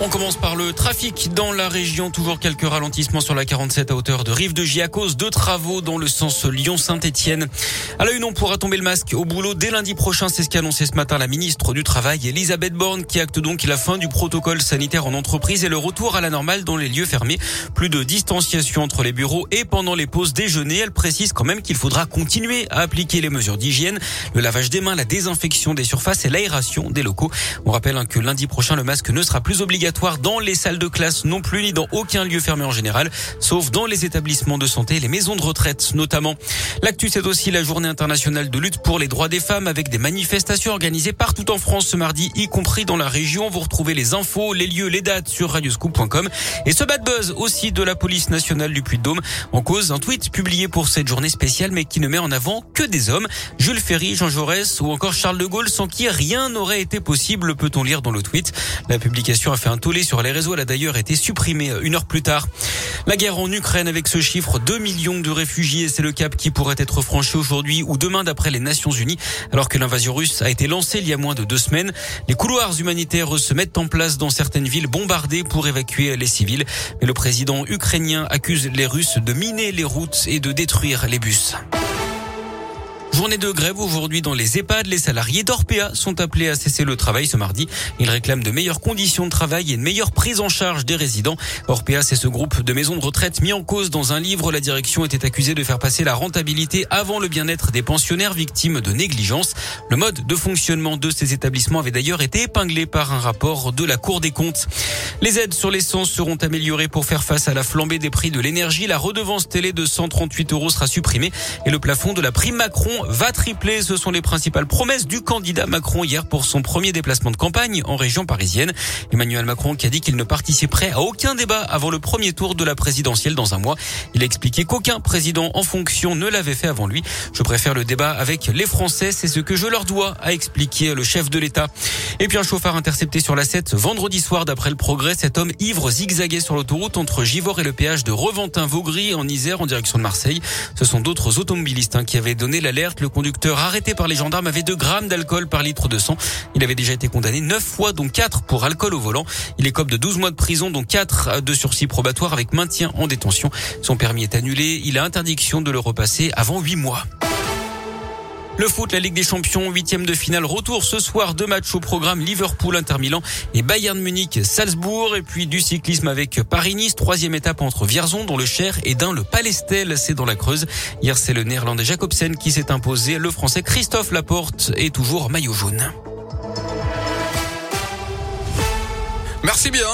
On commence par le trafic dans la région. Toujours quelques ralentissements sur la 47 à hauteur de Rive de J à cause de travaux dans le sens Lyon-Saint-Etienne. À la une, on pourra tomber le masque au boulot dès lundi prochain. C'est ce qu'a annoncé ce matin la ministre du Travail, Elisabeth Borne, qui acte donc la fin du protocole sanitaire en entreprise et le retour à la normale dans les lieux fermés. Plus de distanciation entre les bureaux et pendant les pauses déjeuner. Elle précise quand même qu'il faudra continuer à appliquer les mesures d'hygiène, le lavage des mains, la désinfection des surfaces et l'aération des locaux. On rappelle que lundi prochain, le masque ne sera plus obligatoire dans les salles de classe non plus, ni dans aucun lieu fermé en général, sauf dans les établissements de santé les maisons de retraite notamment. L'actu, c'est aussi la journée internationale de lutte pour les droits des femmes avec des manifestations organisées partout en France ce mardi, y compris dans la région. Vous retrouvez les infos, les lieux, les dates sur radioscoop.com. Et ce bad buzz aussi de la police nationale du Puy-de-Dôme en cause un tweet publié pour cette journée spéciale mais qui ne met en avant que des hommes. Jules Ferry, Jean Jaurès ou encore Charles de Gaulle sans qui rien n'aurait été possible, peut-on lire dans le tweet. La publication a fait un tollé sur les réseaux. Elle a d'ailleurs été supprimée une heure plus tard. La guerre en Ukraine avec ce chiffre 2 millions de réfugiés, c'est le cap qui pourrait être franchi aujourd'hui ou demain d'après les Nations Unies, alors que l'invasion russe a été lancée il y a moins de deux semaines. Les couloirs humanitaires se mettent en place dans certaines villes bombardées pour évacuer les civils. Mais le président ukrainien accuse les Russes de miner les routes et de détruire les bus. Journée de grève aujourd'hui dans les EHPAD. Les salariés d'Orpea sont appelés à cesser le travail ce mardi. Ils réclament de meilleures conditions de travail et une meilleure prise en charge des résidents. Orpea, c'est ce groupe de maisons de retraite mis en cause dans un livre. La direction était accusée de faire passer la rentabilité avant le bien-être des pensionnaires victimes de négligence. Le mode de fonctionnement de ces établissements avait d'ailleurs été épinglé par un rapport de la Cour des comptes. Les aides sur l'essence seront améliorées pour faire face à la flambée des prix de l'énergie. La redevance télé de 138 euros sera supprimée et le plafond de la prime Macron va tripler. Ce sont les principales promesses du candidat Macron hier pour son premier déplacement de campagne en région parisienne. Emmanuel Macron qui a dit qu'il ne participerait à aucun débat avant le premier tour de la présidentielle dans un mois. Il a expliqué qu'aucun président en fonction ne l'avait fait avant lui. Je préfère le débat avec les Français, c'est ce que je leur dois, a expliqué le chef de l'État. Et puis un chauffard intercepté sur la 7 vendredi soir d'après le progrès. Cet homme ivre zigzaguait sur l'autoroute entre Givors et le péage de Reventin-Vaugry en Isère en direction de Marseille. Ce sont d'autres automobilistes hein, qui avaient donné l'alerte le conducteur arrêté par les gendarmes avait 2 grammes d'alcool par litre de sang. Il avait déjà été condamné 9 fois, dont 4 pour alcool au volant. Il écope de 12 mois de prison, dont 4 de sursis probatoires avec maintien en détention. Son permis est annulé. Il a interdiction de le repasser avant 8 mois. Le foot, la Ligue des Champions, huitième de finale, retour ce soir, deux matchs au programme Liverpool, Inter Milan et Bayern Munich, Salzbourg, et puis du cyclisme avec Paris-Nice, troisième étape entre Vierzon, dont le Cher, et d'un le Palestel, c'est dans la Creuse. Hier, c'est le néerlandais Jacobsen qui s'est imposé, le français Christophe Laporte est toujours maillot jaune. Merci bien.